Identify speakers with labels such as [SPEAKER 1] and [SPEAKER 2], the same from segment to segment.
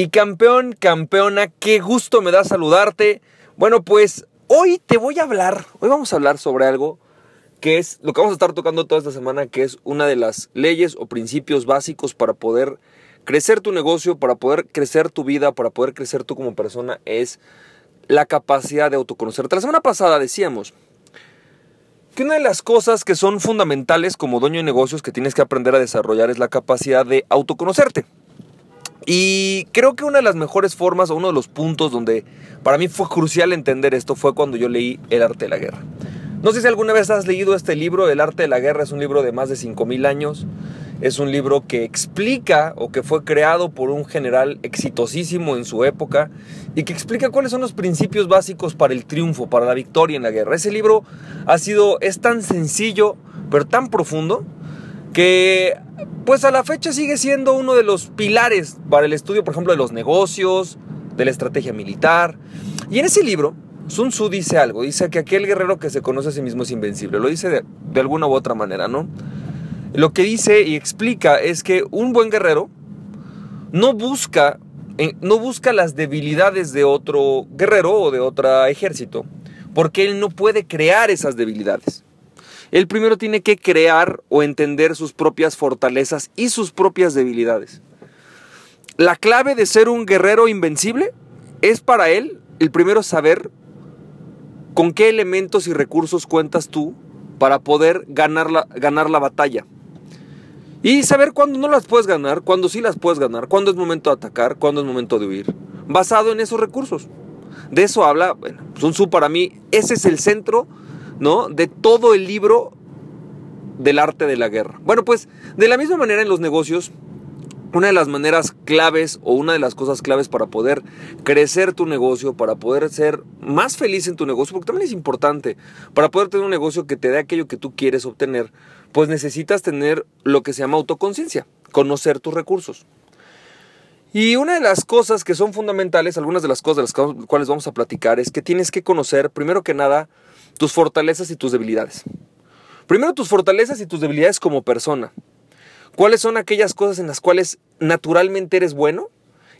[SPEAKER 1] Y campeón, campeona, qué gusto me da saludarte. Bueno, pues hoy te voy a hablar, hoy vamos a hablar sobre algo que es lo que vamos a estar tocando toda esta semana, que es una de las leyes o principios básicos para poder crecer tu negocio, para poder crecer tu vida, para poder crecer tú como persona, es la capacidad de autoconocerte. La semana pasada decíamos que una de las cosas que son fundamentales como dueño de negocios que tienes que aprender a desarrollar es la capacidad de autoconocerte. Y creo que una de las mejores formas o uno de los puntos donde para mí fue crucial entender esto fue cuando yo leí El arte de la guerra. No sé si alguna vez has leído este libro, El arte de la guerra, es un libro de más de 5.000 años. Es un libro que explica o que fue creado por un general exitosísimo en su época y que explica cuáles son los principios básicos para el triunfo, para la victoria en la guerra. Ese libro ha sido, es tan sencillo, pero tan profundo, que pues a la fecha sigue siendo uno de los pilares para el estudio, por ejemplo, de los negocios, de la estrategia militar. Y en ese libro, Sun Tzu dice algo, dice que aquel guerrero que se conoce a sí mismo es invencible, lo dice de, alguna u otra manera, ¿no? Lo que dice y explica es que un buen guerrero no busca, eh, no busca las debilidades de otro guerrero o de otro ejército, porque él no puede crear esas debilidades. Él primero tiene que crear o entender sus propias fortalezas y sus propias debilidades. La clave de ser un guerrero invencible es para él el primero saber con qué elementos y recursos cuentas tú para poder ganar la, ganar la batalla. Y saber cuándo no las puedes ganar, cuándo sí las puedes ganar, cuándo es momento de atacar, cuándo es momento de huir. Basado en esos recursos. De eso habla, bueno, Sun Tzu para mí, ese es el centro ¿no? De todo el libro del arte de la guerra. Bueno, pues de la misma manera en los negocios, una de las maneras claves o una de las cosas claves para poder crecer tu negocio, para poder ser más feliz en tu negocio, porque también es importante, para poder tener un negocio que te dé aquello que tú quieres obtener, pues necesitas tener lo que se llama autoconciencia, conocer tus recursos. Y una de las cosas que son fundamentales, algunas de las cosas de las cuales vamos a platicar, es que tienes que conocer, primero que nada, tus fortalezas y tus debilidades. Primero tus fortalezas y tus debilidades como persona. ¿Cuáles son aquellas cosas en las cuales naturalmente eres bueno?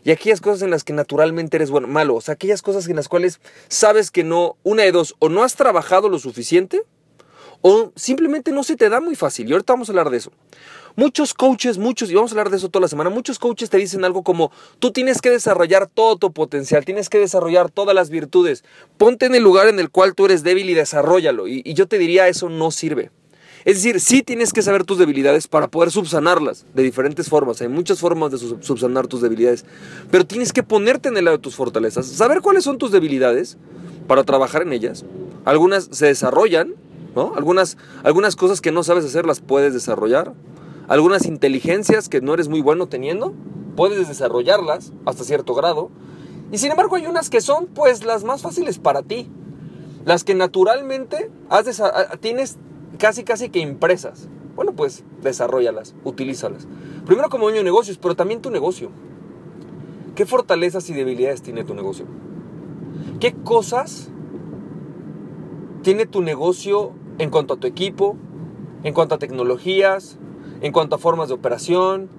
[SPEAKER 1] Y aquellas cosas en las que naturalmente eres bueno, malo. O sea, aquellas cosas en las cuales sabes que no, una de dos, o no has trabajado lo suficiente, o simplemente no se te da muy fácil. Y ahorita vamos a hablar de eso. Muchos coaches, muchos, y vamos a hablar de eso toda la semana, muchos coaches te dicen algo como, tú tienes que desarrollar todo tu potencial, tienes que desarrollar todas las virtudes, ponte en el lugar en el cual tú eres débil y desarrollalo. Y, y yo te diría, eso no sirve. Es decir, sí tienes que saber tus debilidades para poder subsanarlas de diferentes formas. Hay muchas formas de subsanar tus debilidades. Pero tienes que ponerte en el lado de tus fortalezas. Saber cuáles son tus debilidades para trabajar en ellas. Algunas se desarrollan, ¿no? Algunas, algunas cosas que no sabes hacer las puedes desarrollar algunas inteligencias que no eres muy bueno teniendo, puedes desarrollarlas hasta cierto grado. Y sin embargo hay unas que son pues las más fáciles para ti. Las que naturalmente has tienes casi casi que impresas. Bueno, pues desarrollalas, utilízalas. Primero como dueño de negocios, pero también tu negocio. ¿Qué fortalezas y debilidades tiene tu negocio? ¿Qué cosas tiene tu negocio en cuanto a tu equipo, en cuanto a tecnologías, en cuanto a formas de operación.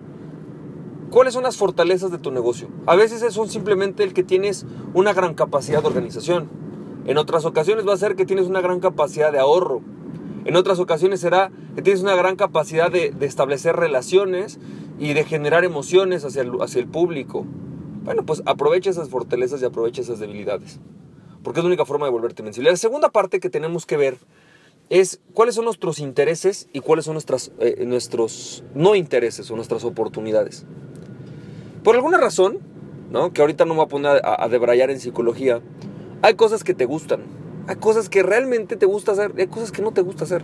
[SPEAKER 1] ¿Cuáles son las fortalezas de tu negocio? A veces son simplemente el que tienes una gran capacidad de organización. En otras ocasiones va a ser que tienes una gran capacidad de ahorro. En otras ocasiones será que tienes una gran capacidad de, establecer relaciones y de generar emociones hacia el, hacia el público. Bueno, pues aprovecha esas fortalezas y aprovecha esas debilidades. Porque es la única forma de volverte invencible. La segunda parte que tenemos que ver es cuáles son nuestros intereses y cuáles son nuestras, eh, nuestros no intereses o nuestras oportunidades. Por alguna razón, ¿no? que ahorita no me voy a poner a, debrayar en psicología, hay cosas que te gustan, hay cosas que realmente te gusta hacer, hay cosas que no te gusta hacer.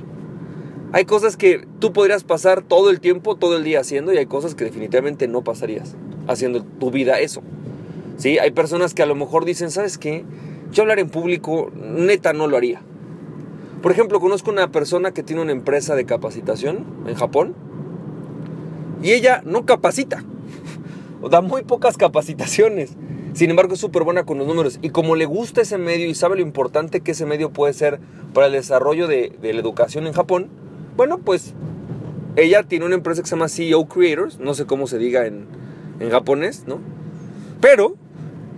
[SPEAKER 1] Hay cosas que tú podrías pasar todo el tiempo, todo el día haciendo y hay cosas que definitivamente no pasarías haciendo tu vida eso. ¿Sí? Hay personas que a lo mejor dicen, ¿sabes qué? Yo hablar en público, neta, no lo haría. Por ejemplo, conozco una persona que tiene una empresa de capacitación en Japón y ella no capacita. O da muy pocas capacitaciones. Sin embargo, es súper buena con los números. Y como le gusta ese medio y sabe lo importante que ese medio puede ser para el desarrollo de, la educación en Japón, bueno, pues ella tiene una empresa que se llama CEO Creators, no sé cómo se diga en, en japonés, ¿no? Pero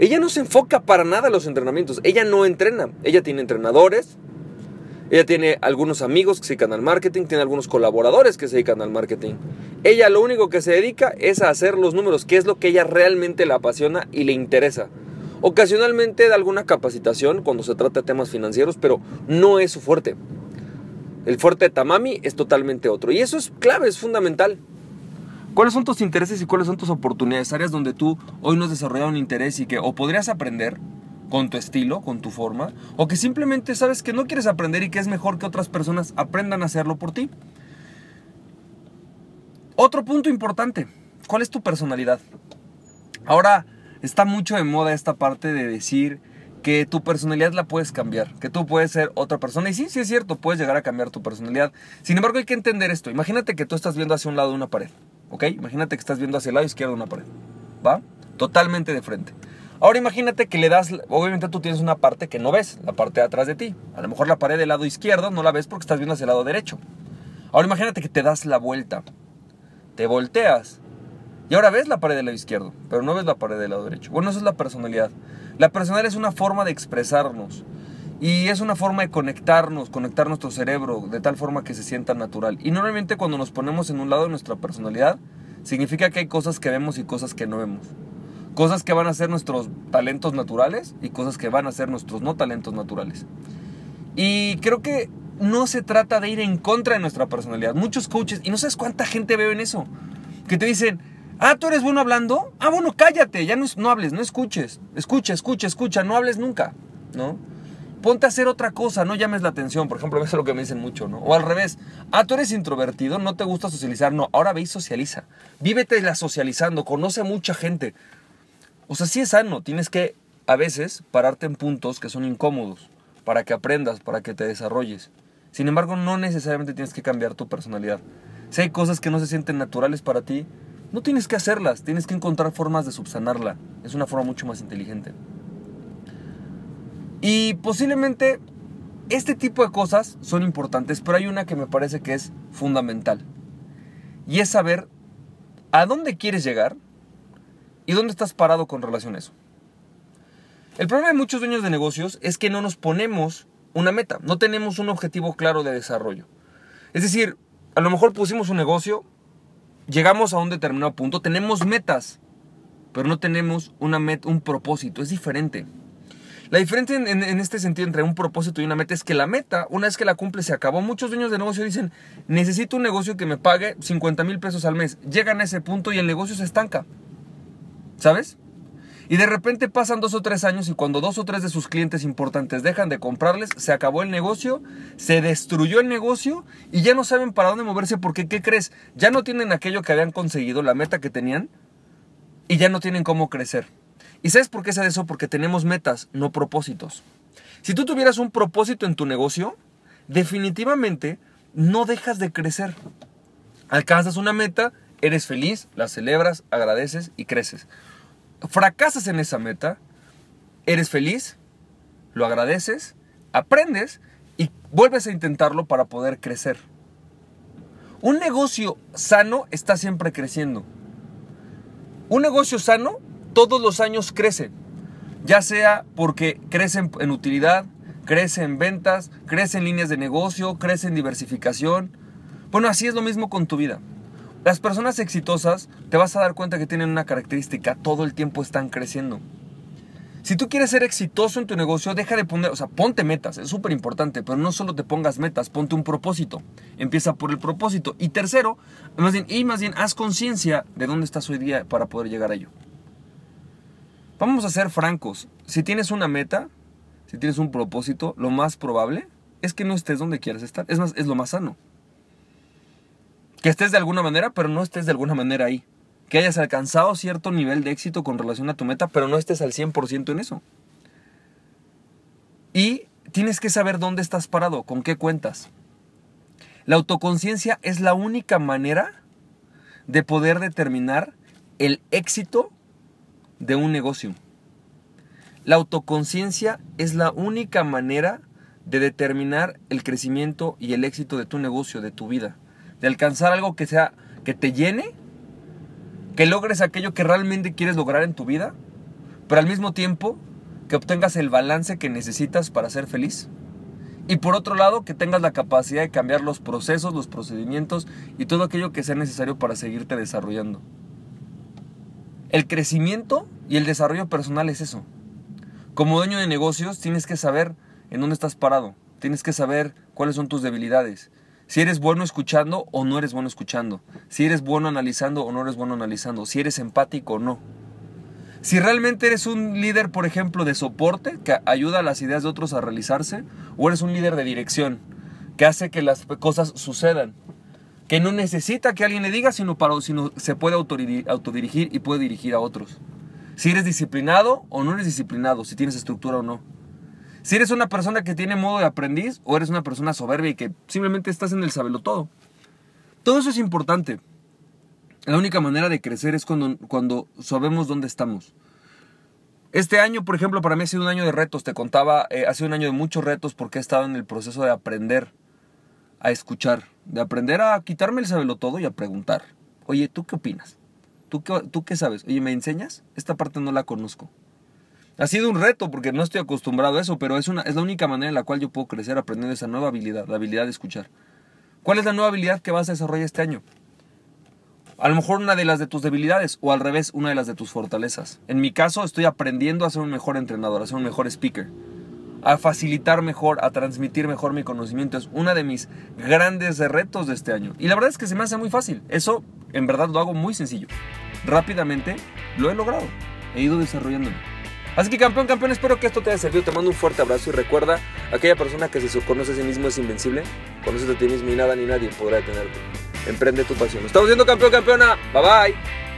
[SPEAKER 1] ella no se enfoca para nada en los entrenamientos. Ella no entrena. Ella tiene entrenadores, ella tiene algunos amigos que se dedican al marketing, tiene algunos colaboradores que se dedican al marketing. Ella lo único que se dedica es a hacer los números, que es lo que ella realmente le apasiona y le interesa. Ocasionalmente da alguna capacitación cuando se trata de temas financieros, pero no es su fuerte. El fuerte de Tamami es totalmente otro. Y eso es clave, es fundamental. ¿Cuáles son tus intereses y cuáles son tus oportunidades? Áreas donde tú hoy no has desarrollado un interés y que o podrías aprender con tu estilo, con tu forma, o que simplemente sabes que no quieres aprender y que es mejor que otras personas aprendan a hacerlo por ti. Otro punto importante, ¿cuál es tu personalidad? Ahora está mucho de moda esta parte de decir que tu personalidad la puedes cambiar, que tú puedes ser otra persona. Y sí, sí es cierto, puedes llegar a cambiar tu personalidad. Sin embargo, hay que entender esto. Imagínate que tú estás viendo hacia un lado una pared, ¿ok? Imagínate que estás viendo hacia el lado izquierdo una pared, ¿va? Totalmente de frente. Ahora imagínate que le das, obviamente tú tienes una parte que no ves, la parte de atrás de ti. A lo mejor la pared del lado izquierdo no la ves porque estás viendo hacia el lado derecho. Ahora imagínate que te das la vuelta, te volteas y ahora ves la pared del lado izquierdo, pero no ves la pared del lado derecho. Bueno, eso es la personalidad. La personalidad es una forma de expresarnos y es una forma de conectarnos, conectar nuestro cerebro de tal forma que se sienta natural. Y normalmente cuando nos ponemos en un lado de nuestra personalidad, significa que hay cosas que vemos y cosas que no vemos. Cosas que van a ser nuestros talentos naturales y cosas que van a ser nuestros no talentos naturales. Y creo que no se trata de ir en contra de nuestra personalidad. Muchos coaches, y no sabes cuánta gente veo en eso, que te dicen, ah, tú eres bueno hablando, ah, bueno, cállate, ya no, no hables, no escuches, escucha, escucha, escucha, no hables nunca, ¿no? Ponte a hacer otra cosa, no llames la atención, por ejemplo, eso es lo que me dicen mucho, ¿no? O al revés, ah, tú eres introvertido, no te gusta socializar, no, ahora ve y socializa, vívete la socializando, conoce a mucha gente, o sea, sí es sano, tienes que a veces pararte en puntos que son incómodos para que aprendas, para que te desarrolles. Sin embargo, no necesariamente tienes que cambiar tu personalidad. Si hay cosas que no se sienten naturales para ti, no tienes que hacerlas, tienes que encontrar formas de subsanarla. Es una forma mucho más inteligente. Y posiblemente este tipo de cosas son importantes, pero hay una que me parece que es fundamental. Y es saber a dónde quieres llegar ¿Y dónde estás parado con relación a eso? El problema de muchos dueños de negocios es que no nos ponemos una meta, no tenemos un objetivo claro de desarrollo. Es decir, a lo mejor pusimos un negocio, llegamos a un determinado punto, tenemos metas, pero no tenemos una un propósito, es diferente. La diferencia en, este sentido entre un propósito y una meta es que la meta, una vez que la cumple, se acabó. Muchos dueños de negocio dicen, necesito un negocio que me pague 50 mil pesos al mes. Llegan a ese punto y el negocio se estanca. ¿Sabes? Y de repente pasan dos o tres años y cuando dos o tres de sus clientes importantes dejan de comprarles, se acabó el negocio, se destruyó el negocio y ya no saben para dónde moverse porque, ¿qué crees? Ya no tienen aquello que habían conseguido, la meta que tenían, y ya no tienen cómo crecer. ¿Y sabes por qué es eso? Porque tenemos metas, no propósitos. Si tú tuvieras un propósito en tu negocio, definitivamente no dejas de crecer. Alcanzas una meta, eres feliz, la celebras, agradeces y creces fracasas en esa meta, eres feliz, lo agradeces, aprendes y vuelves a intentarlo para poder crecer. Un negocio sano está siempre creciendo. Un negocio sano todos los años crece, ya sea porque crece en utilidad, crece en ventas, crece en líneas de negocio, crece en diversificación. Bueno, así es lo mismo con tu vida. Las personas exitosas te vas a dar cuenta que tienen una característica, todo el tiempo están creciendo. Si tú quieres ser exitoso en tu negocio, deja de poner, o sea, ponte metas, es súper importante, pero no solo te pongas metas, ponte un propósito. Empieza por el propósito. Y tercero, más bien, y más bien, haz conciencia de dónde estás hoy día para poder llegar a ello. Vamos a ser francos, si tienes una meta, si tienes un propósito, lo más probable es que no estés donde quieres estar. Es más, es lo más sano. Que estés de alguna manera, pero no estés de alguna manera ahí. que hayas alcanzado cierto nivel de éxito con relación a tu meta, pero no estés al 100% en eso. Y tienes que saber dónde estás parado, con qué cuentas. La autoconciencia es la única manera de poder determinar el éxito de un negocio. La autoconciencia es la única manera de determinar el crecimiento y el éxito de tu negocio, de tu vida, de alcanzar algo que sea que te llene que logres aquello que realmente quieres lograr en tu vida, pero al mismo tiempo que obtengas el balance que necesitas para ser feliz. Y por otro lado, que tengas la capacidad de cambiar los procesos, los procedimientos y todo aquello que sea necesario para seguirte desarrollando. El crecimiento y el desarrollo personal es eso. Como dueño de negocios tienes que saber en dónde estás parado, tienes que saber cuáles son tus debilidades, si eres bueno escuchando o no eres bueno escuchando. Si eres bueno analizando o no eres bueno analizando. Si eres empático o no. Si realmente eres un líder, por ejemplo, de soporte que ayuda a las ideas de otros a realizarse, o eres un líder de dirección que hace que las cosas sucedan, que no necesita que alguien le diga, sino, para, sino se puede autodirigir y puede dirigir a otros. Si eres disciplinado o no eres disciplinado, si tienes estructura o no. Si eres una persona que tiene modo de aprendiz o eres una persona soberbia y que simplemente estás en el sabelo todo. Todo eso es importante. La única manera de crecer es cuando, cuando sabemos dónde estamos. Este año, por ejemplo, para mí ha sido un año de retos. Te contaba, eh, ha sido un año de muchos retos porque he estado en el proceso de aprender a escuchar, de aprender a quitarme el sabelo todo y a preguntar. Oye, ¿tú qué opinas? ¿Tú qué, ¿Tú qué sabes? Oye, ¿me enseñas? Esta parte no la conozco. Ha sido un reto porque no estoy acostumbrado a eso, pero es, una, es la única manera en la cual yo puedo crecer aprendiendo esa nueva habilidad, la habilidad de escuchar. ¿Cuál es la nueva habilidad que vas a desarrollar este año? A lo mejor una de las de tus debilidades o al revés, una de las de tus fortalezas. En mi caso estoy aprendiendo a ser un mejor entrenador, a ser un mejor speaker, a facilitar mejor, a transmitir mejor mi conocimiento. Es uno de mis grandes retos de este año. Y la verdad es que se me hace muy fácil. Eso en verdad lo hago muy sencillo. Rápidamente lo he logrado. He ido desarrollándolo. Así que campeón, campeón, espero que esto te haya servido. Te mando un fuerte abrazo y recuerda, aquella persona que se conoce a sí mismo es invencible. Conoces a ti mismo y nada ni nadie podrá detenerte. Emprende tu pasión. Estamos viendo campeón, campeona. Bye bye.